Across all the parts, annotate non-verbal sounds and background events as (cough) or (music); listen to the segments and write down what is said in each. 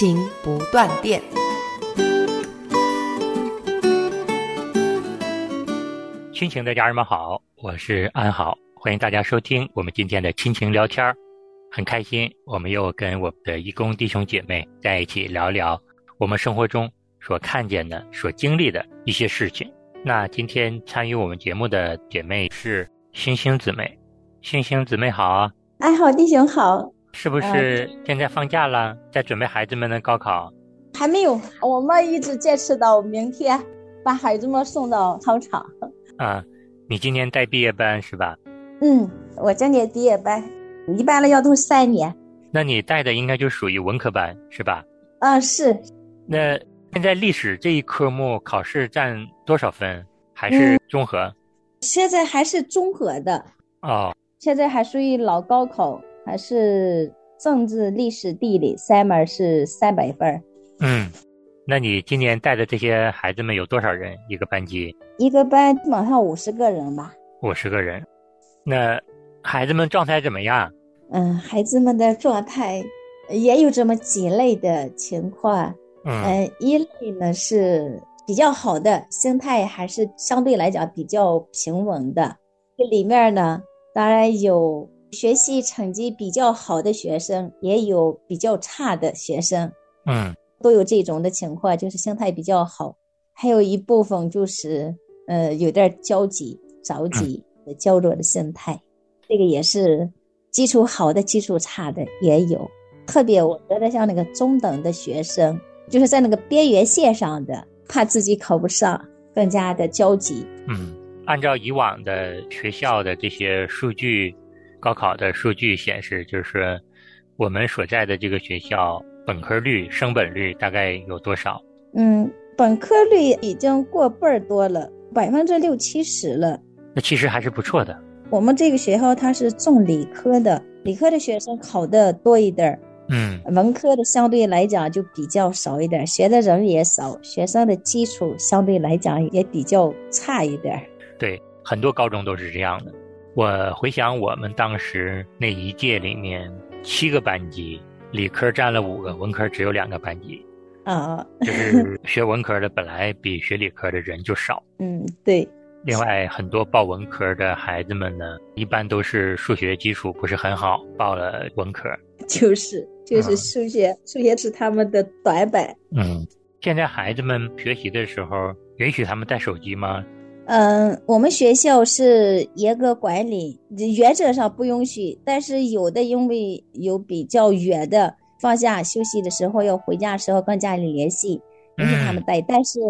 亲情不断电。亲情的家人们好，我是安好，欢迎大家收听我们今天的亲情聊天儿。很开心，我们又跟我们的义工弟兄姐妹在一起聊聊我们生活中所看见的、所经历的一些事情。那今天参与我们节目的姐妹是星星姊妹，星星姊妹好啊！安好弟兄好，是不是现在放假了，在准备孩子们的高考？还没有，我们一直坚持到明天，把孩子们送到操场。啊，你今年带毕业班是吧？嗯，我今年毕业班，一般的要读三年。那你带的应该就属于文科班是吧？啊，是。那现在历史这一科目考试占多少分？还是综合？嗯、现在还是综合的。哦。现在还属于老高考，还是政治、历史、地理三门是三百分。嗯。那你今年带的这些孩子们有多少人？一个班级？一个班基本上五十个人吧。五十个人，那孩子们状态怎么样？嗯，孩子们的状态也有这么几类的情况。嗯、呃，一类呢是比较好的，心态还是相对来讲比较平稳的。这里面呢，当然有学习成绩比较好的学生，也有比较差的学生。嗯。都有这种的情况，就是心态比较好，还有一部分就是呃有点焦急、着急的焦灼的心态，这个也是基础好的、基础差的也有。特别我觉得像那个中等的学生，就是在那个边缘线上的，怕自己考不上，更加的焦急。嗯，按照以往的学校的这些数据，高考的数据显示，就是我们所在的这个学校。本科率、升本率大概有多少？嗯，本科率已经过半儿多了，百分之六七十了。那其实还是不错的。我们这个学校它是重理科的，理科的学生考的多一点儿。嗯，文科的相对来讲就比较少一点，学的人也少，学生的基础相对来讲也比较差一点。对，很多高中都是这样的。我回想我们当时那一届里面七个班级。理科占了五个，文科只有两个班级，啊，就是学文科的本来比学理科的人就少，嗯，对。另外，很多报文科的孩子们呢，一般都是数学基础不是很好，报了文科。就是就是数学，数学是他们的短板。嗯，现在孩子们学习的时候，允许他们带手机吗？嗯，我们学校是严格管理，原则上不允许。但是有的因为有比较远的，放假休息的时候要回家的时候跟家里联系，允许他们带。但是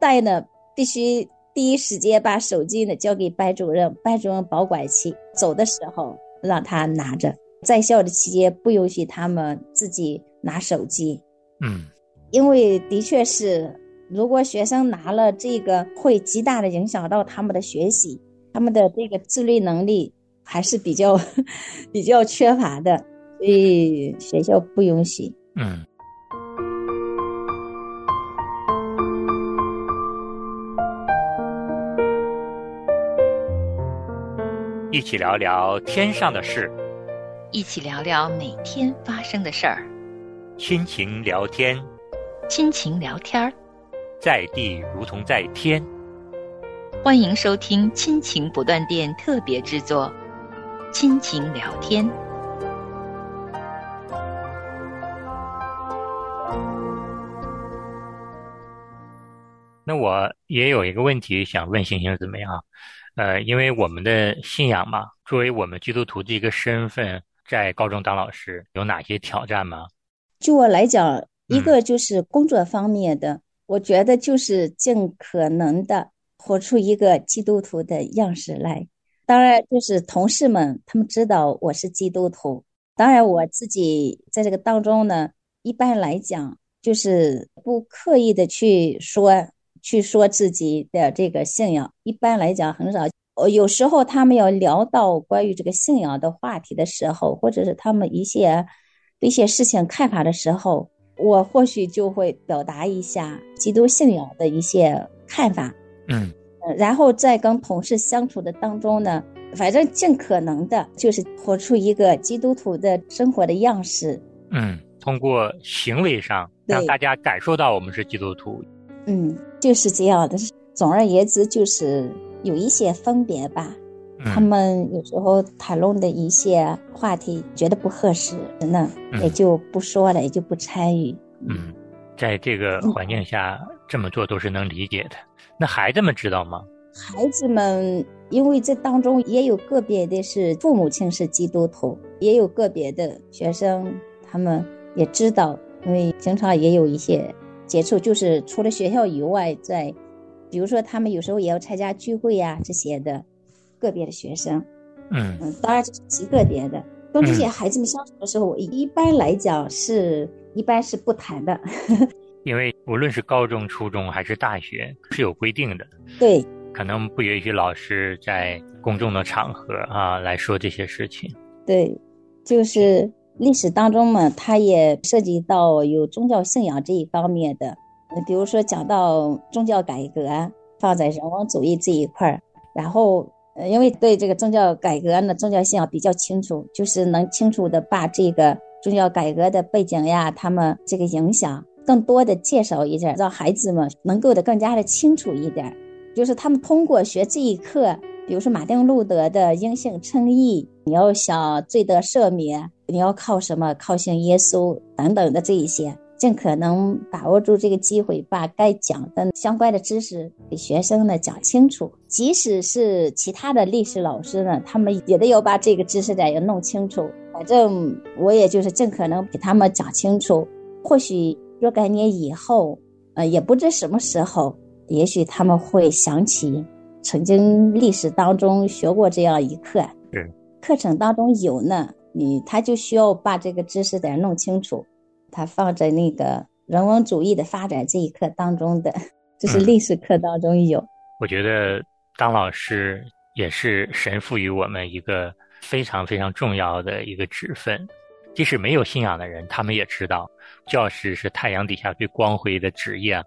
带呢，必须第一时间把手机呢交给班主任，班主任保管起。走的时候让他拿着，在校的期间不允许他们自己拿手机。嗯，因为的确是。如果学生拿了这个，会极大的影响到他们的学习，他们的这个自律能力还是比较 (laughs) 比较缺乏的，所以学校不允许。嗯。一起聊聊天上的事，一起聊聊每天发生的事儿，亲情聊天，亲情聊天儿。在地如同在天，欢迎收听《亲情不断电》特别制作《亲情聊天》。那我也有一个问题想问星星怎么样？呃，因为我们的信仰嘛，作为我们基督徒的一个身份，在高中当老师有哪些挑战吗？就我来讲，一个就是工作方面的。我觉得就是尽可能的活出一个基督徒的样式来。当然，就是同事们他们知道我是基督徒。当然，我自己在这个当中呢，一般来讲就是不刻意的去说去说自己的这个信仰，一般来讲很少。呃，有时候他们要聊到关于这个信仰的话题的时候，或者是他们一些对一些事情看法的时候，我或许就会表达一下基督信仰的一些看法。嗯，然后在跟同事相处的当中呢，反正尽可能的就是活出一个基督徒的生活的样式。嗯，通过行为上让大家感受到我们是基督徒。嗯，就是这样的。总而言之，就是有一些分别吧。他们有时候谈论的一些话题觉得不合适，那也就不说了，也就不参与。嗯，在这个环境下这么做都是能理解的。那孩子们知道吗？孩子们，因为这当中也有个别的是父母亲是基督徒，也有个别的学生，他们也知道，因为经常也有一些接触，就是除了学校以外，在比如说他们有时候也要参加聚会呀这些的，个别的学生，嗯嗯，当然这是极个别的。跟这些孩子们相处的时候，我一般来讲是一般是不谈的。(laughs) 因为无论是高中、初中还是大学，是有规定的。对，可能不允许老师在公众的场合啊来说这些事情。对，就是历史当中嘛，它也涉及到有宗教信仰这一方面的。比如说讲到宗教改革，放在人文主义这一块儿，然后因为对这个宗教改革呢，宗教信仰比较清楚，就是能清楚的把这个宗教改革的背景呀，他们这个影响。更多的介绍一点，让孩子们能够的更加的清楚一点，就是他们通过学这一课，比如说马丁路德的因信称义，你要想罪得赦免，你要靠什么？靠信耶稣等等的这一些，尽可能把握住这个机会，把该讲的相关的知识给学生呢讲清楚。即使是其他的历史老师呢，他们也得要把这个知识点要弄清楚。反正我也就是尽可能给他们讲清楚，或许。若干年以后，呃，也不知什么时候，也许他们会想起曾经历史当中学过这样一课。对，课程当中有呢，你他就需要把这个知识点弄清楚。他放在那个人文主义的发展这一课当中的，就是历史课当中有。我觉得当老师也是神赋予我们一个非常非常重要的一个职分。即使没有信仰的人，他们也知道，教师是太阳底下最光辉的职业。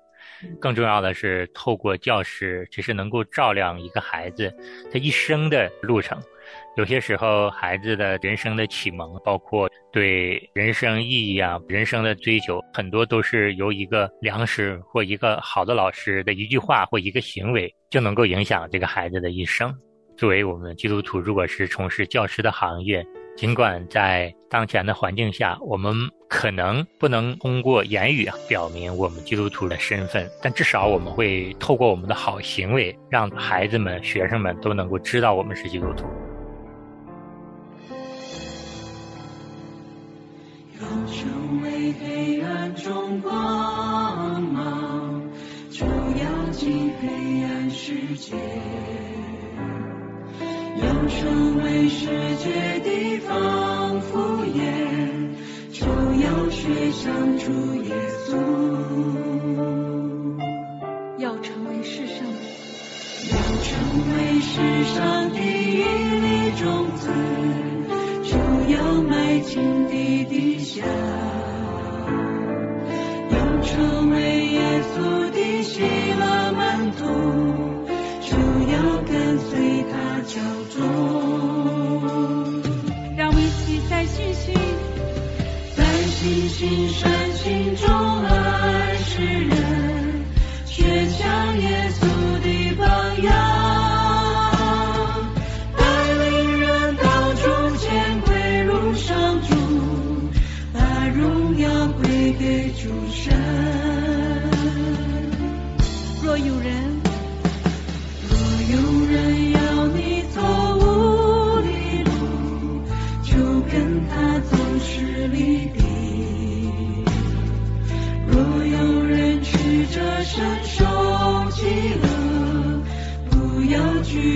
更重要的是，透过教师，其实能够照亮一个孩子他一生的路程。有些时候，孩子的人生的启蒙，包括对人生意义啊、人生的追求，很多都是由一个良师或一个好的老师的一句话或一个行为，就能够影响这个孩子的一生。作为我们基督徒，如果是从事教师的行业，尽管在当前的环境下，我们可能不能通过言语表明我们基督徒的身份，但至少我们会透过我们的好行为，让孩子们、学生们都能够知道我们是基督徒。世界。要成为世界的防护眼，就要学像主耶稣。要成为世上，要成为世上第一粒种子，就要埋进地底下。跟随他脚踪。让我们一起在信心，在信心山心中爱世人，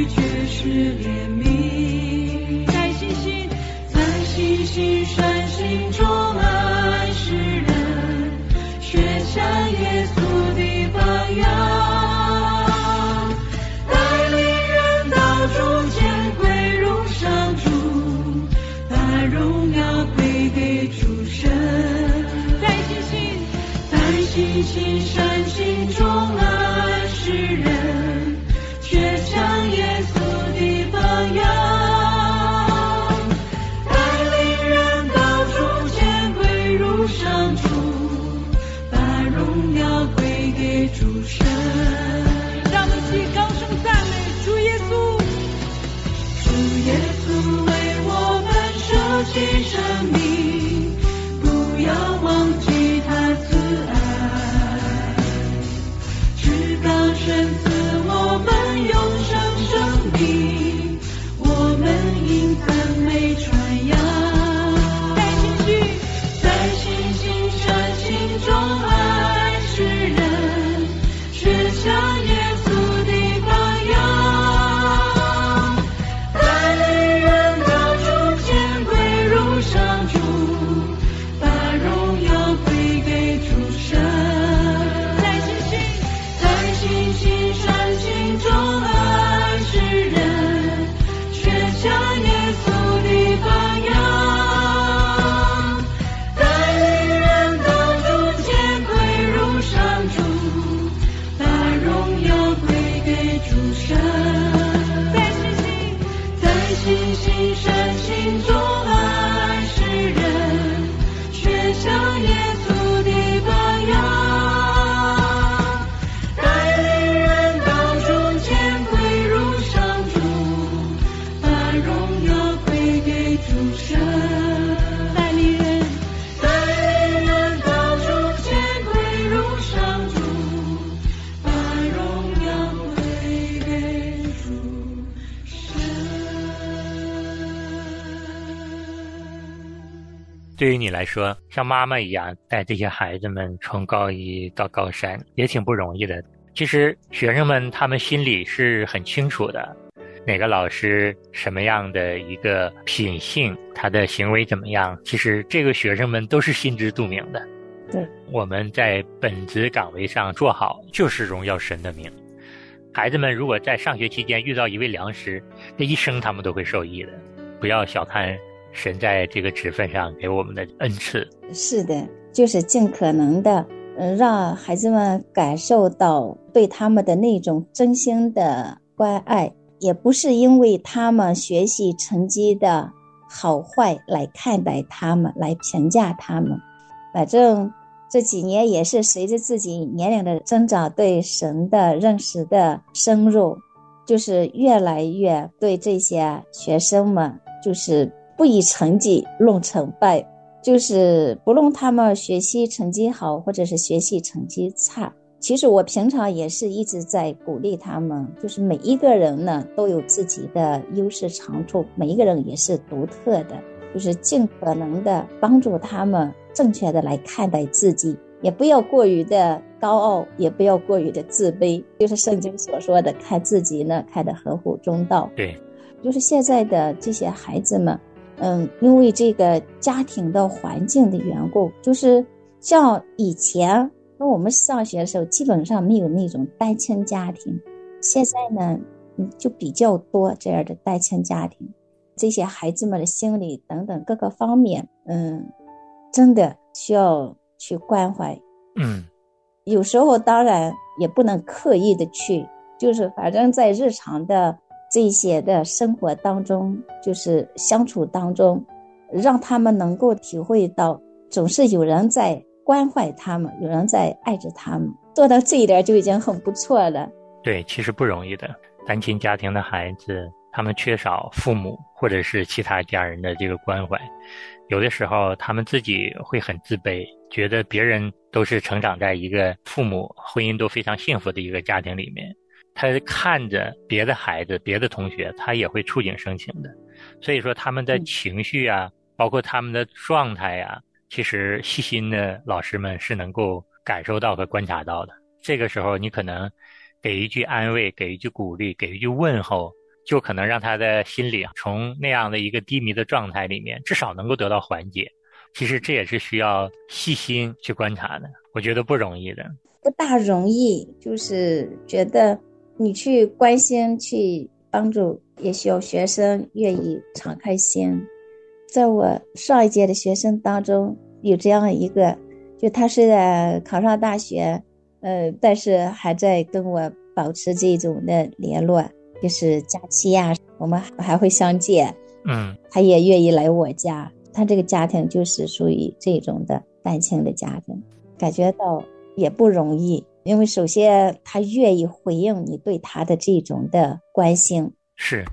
却是怜悯。在心星在星星闪心中爱世人学像耶稣的榜样。带领人到中间归入上主把荣耀归给主神。在星星在星星闪心中啊对于你来说，像妈妈一样带这些孩子们从高一到高三，也挺不容易的。其实学生们他们心里是很清楚的，哪个老师什么样的一个品性，他的行为怎么样，其实这个学生们都是心知肚明的。对，我们在本职岗位上做好，就是荣耀神的名。孩子们如果在上学期间遇到一位良师，这一生他们都会受益的。不要小看神在这个职分上给我们的恩赐。是的，就是尽可能的，让孩子们感受到对他们的那种真心的关爱，也不是因为他们学习成绩的好坏来看待他们，来评价他们。反正这几年也是随着自己年龄的增长，对神的认识的深入，就是越来越对这些学生们，就是不以成绩论成败。就是不论他们学习成绩好，或者是学习成绩差，其实我平常也是一直在鼓励他们。就是每一个人呢都有自己的优势长处，每一个人也是独特的，就是尽可能的帮助他们正确的来看待自己，也不要过于的高傲，也不要过于的自卑。就是圣经所说的，看自己呢看得合乎中道。对，就是现在的这些孩子们。嗯，因为这个家庭的环境的缘故，就是像以前，那我们上学的时候，基本上没有那种单亲家庭。现在呢，嗯，就比较多这样的单亲家庭，这些孩子们的心理等等各个方面，嗯，真的需要去关怀。嗯，有时候当然也不能刻意的去，就是反正在日常的。这些的生活当中，就是相处当中，让他们能够体会到，总是有人在关怀他们，有人在爱着他们。做到这一点就已经很不错了。对，其实不容易的。单亲家庭的孩子，他们缺少父母或者是其他家人的这个关怀，有的时候他们自己会很自卑，觉得别人都是成长在一个父母婚姻都非常幸福的一个家庭里面。他看着别的孩子、别的同学，他也会触景生情的。所以说，他们的情绪啊，包括他们的状态呀，其实细心的老师们是能够感受到和观察到的。这个时候，你可能给一句安慰，给一句鼓励，给一句问候，就可能让他的心里从那样的一个低迷的状态里面，至少能够得到缓解。其实这也是需要细心去观察的，我觉得不容易的，不大容易。就是觉得。你去关心、去帮助，也需要学生愿意敞开心。在我上一届的学生当中，有这样一个，就他虽然考上大学，呃，但是还在跟我保持这种的联络，就是假期呀，我们还会相见。嗯，他也愿意来我家，他这个家庭就是属于这种的单亲的家庭，感觉到也不容易，因为首先他愿意回应你对他的这种的关心，是。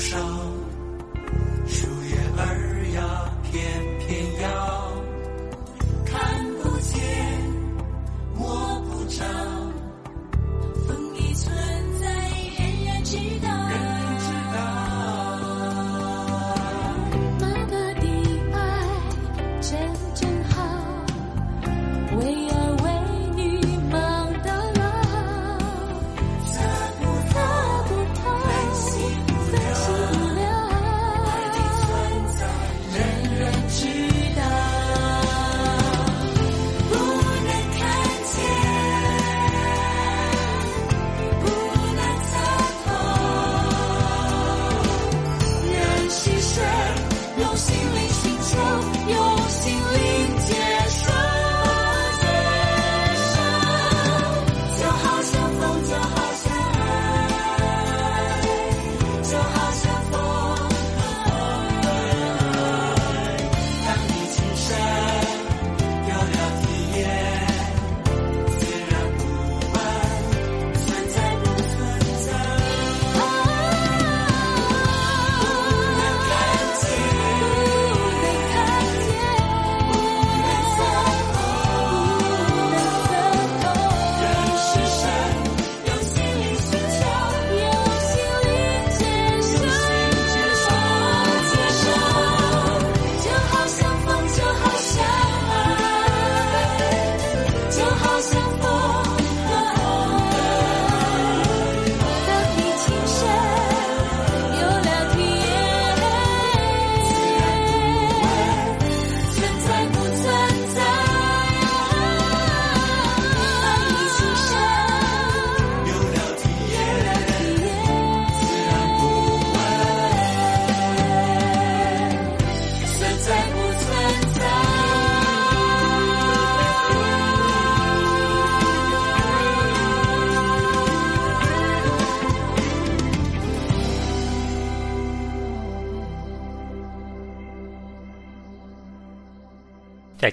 上。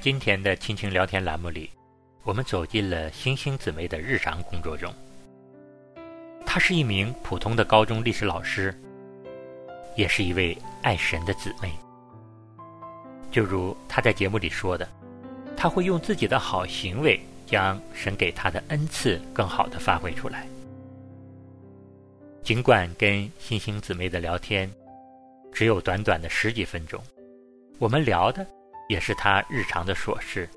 今天的亲情聊天栏目里，我们走进了星星姊妹的日常工作中。她是一名普通的高中历史老师，也是一位爱神的姊妹。就如她在节目里说的，她会用自己的好行为，将神给她的恩赐更好的发挥出来。尽管跟星星姊妹的聊天，只有短短的十几分钟，我们聊的也是他日常的琐事，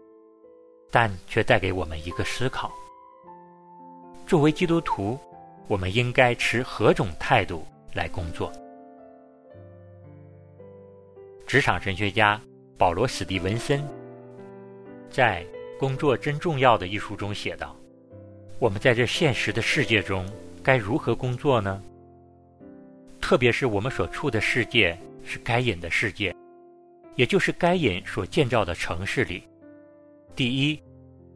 但却带给我们一个思考：作为基督徒，我们应该持何种态度来工作？职场神学家保罗·史蒂文森在《工作真重要》的一书中写道：“我们在这现实的世界中该如何工作呢？特别是我们所处的世界是该隐的世界，也就是该隐所建造的城市里。第一，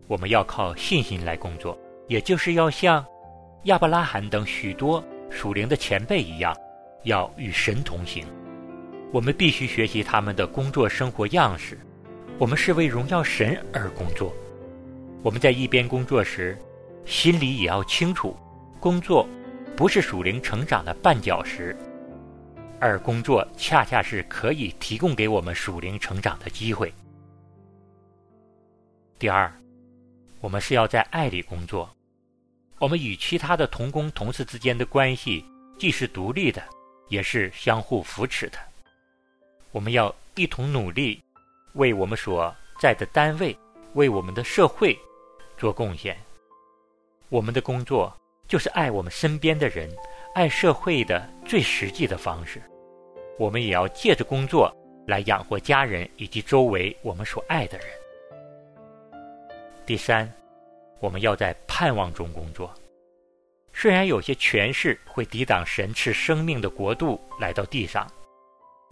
我们要靠信心来工作，也就是要像亚伯拉罕等许多属灵的前辈一样，要与神同行。”我们必须学习他们的工作生活样式。我们是为荣耀神而工作。我们在一边工作时，心里也要清楚，工作不是属灵成长的绊脚石，而工作恰恰是可以提供给我们属灵成长的机会。第二，我们是要在爱里工作。我们与其他的同工同事之间的关系，既是独立的，也是相互扶持的。我们要一同努力，为我们所在的单位、为我们的社会做贡献。我们的工作就是爱我们身边的人、爱社会的最实际的方式。我们也要借着工作来养活家人以及周围我们所爱的人。第三，我们要在盼望中工作。虽然有些权势会抵挡神赐生命的国度来到地上。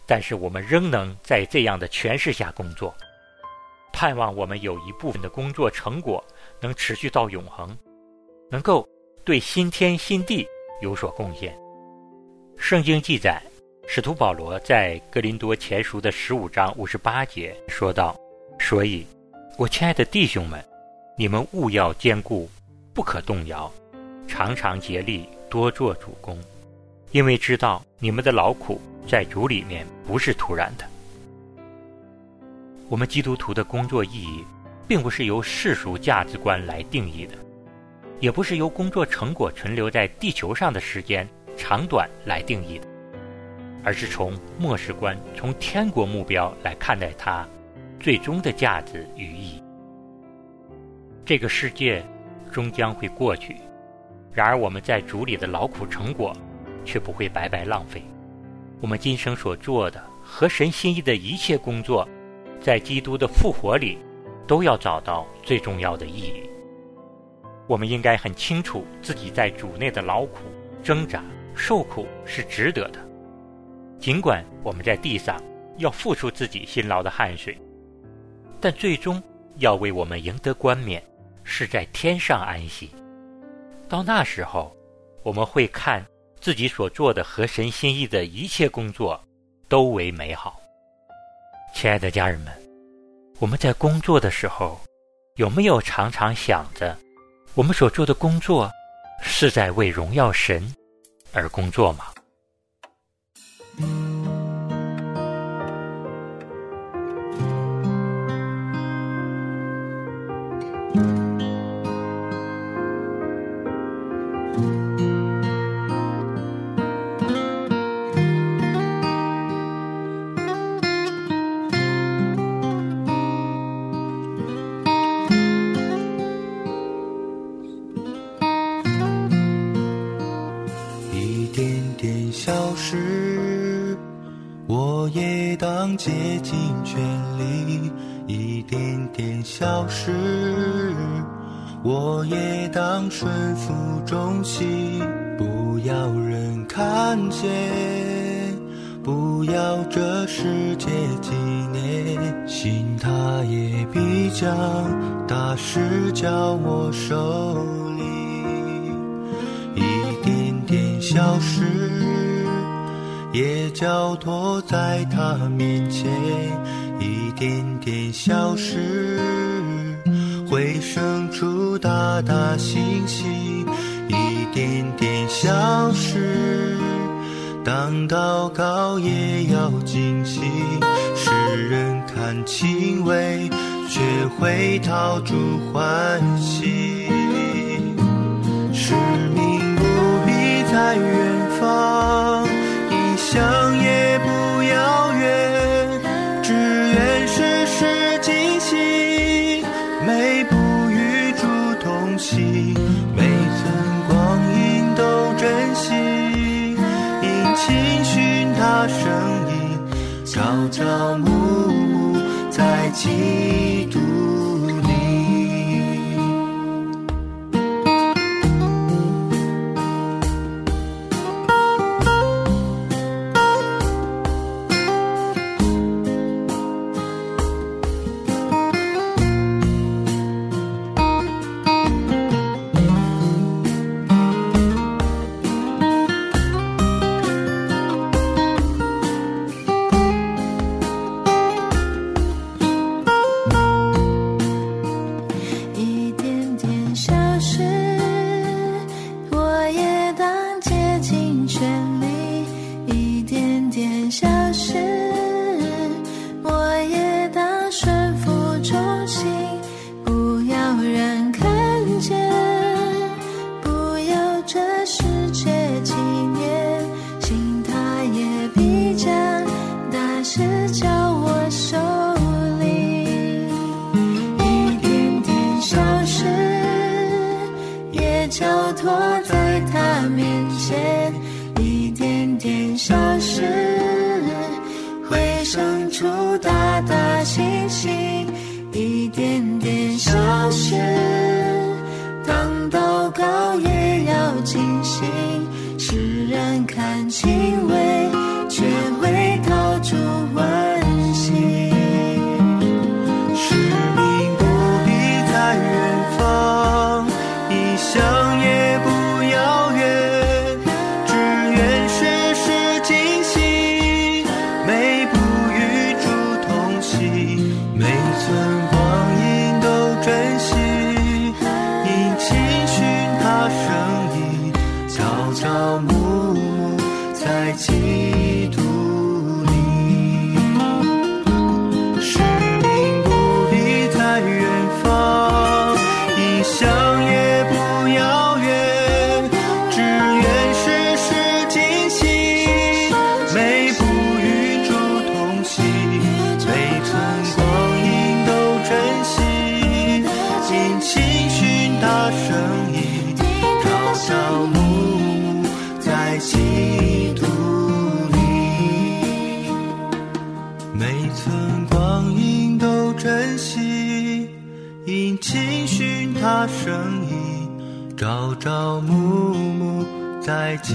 但是我们仍能在这样的权势下工作，盼望我们有一部分的工作成果能持续到永恒，能够对新天新地有所贡献。圣经记载，使徒保罗在哥林多前书的十五章五十八节说道：“所以，我亲爱的弟兄们，你们务要坚固，不可动摇，常常竭力多做主公，因为知道你们的劳苦。”在主里面不是突然的。我们基督徒的工作意义，并不是由世俗价值观来定义的，也不是由工作成果存留在地球上的时间长短来定义的，而是从末世观、从天国目标来看待它最终的价值与意义。这个世界终将会过去，然而我们在主里的劳苦成果，却不会白白浪费。我们今生所做的和神心意的一切工作，在基督的复活里，都要找到最重要的意义。我们应该很清楚自己在主内的劳苦、挣扎、受苦是值得的。尽管我们在地上要付出自己辛劳的汗水，但最终要为我们赢得冠冕，是在天上安息。到那时候，我们会看。自己所做的合神心意的一切工作，都为美好。亲爱的家人们，我们在工作的时候，有没有常常想着，我们所做的工作是在为荣耀神而工作吗？当顺服中心，不要人看见，不要这世界纪念，心他也必将大事交我手里，一点点消失。也交托在他面前，一点点消失，大星星，一点点消失。当祷告也要精细，世人看轻微，却会讨主欢喜。使命不必在远方。想在交托在他面前；一点点消失，会生出大大星星；一点点消失，朝朝暮暮在起